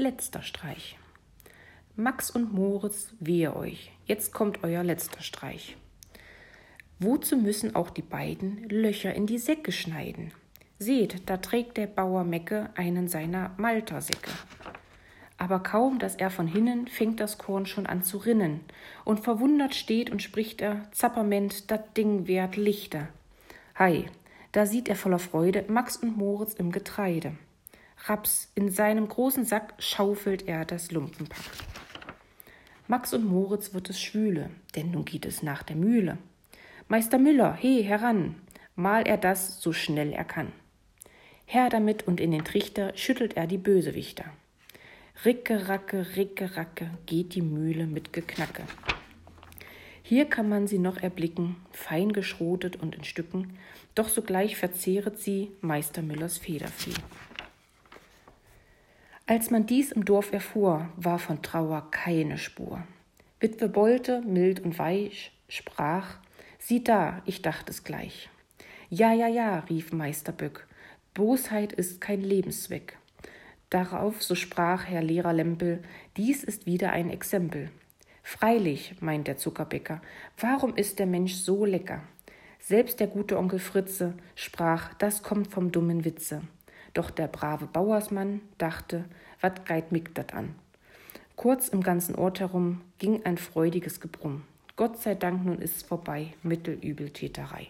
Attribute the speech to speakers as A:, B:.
A: Letzter Streich. Max und Moritz, wehe euch, jetzt kommt euer letzter Streich. Wozu müssen auch die beiden Löcher in die Säcke schneiden? Seht, da trägt der Bauer Mecke einen seiner Maltersäcke. Aber kaum, dass er von hinnen, fängt das Korn schon an zu rinnen, und verwundert steht und spricht er, Zapperment, dat Ding wert Lichter. Hei, da sieht er voller Freude Max und Moritz im Getreide. Raps, in seinem großen Sack schaufelt er das Lumpenpack. Max und Moritz wird es schwüle, denn nun geht es nach der Mühle. Meister Müller, he, heran, mal er das so schnell er kann. Her damit und in den Trichter schüttelt er die Bösewichter. Ricke, racke, ricke, racke, geht die Mühle mit Geknacke. Hier kann man sie noch erblicken, fein geschrotet und in Stücken, doch sogleich verzehret sie Meister Müllers Federvieh. Als man dies im Dorf erfuhr, war von Trauer keine Spur. Witwe Bolte, mild und weich, sprach, Sieh da, ich dacht es gleich. Ja, ja, ja, rief Meister Böck, Bosheit ist kein Lebenszweck. Darauf, so sprach Herr Lehrer Lempel, dies ist wieder ein Exempel. Freilich, meint der Zuckerbäcker, warum ist der Mensch so lecker? Selbst der gute Onkel Fritze sprach, das kommt vom dummen Witze. Doch der brave Bauersmann dachte, wat geit mich dat an? Kurz im ganzen Ort herum ging ein freudiges Gebrumm. Gott sei Dank nun ist's vorbei, Mittelübeltäterei.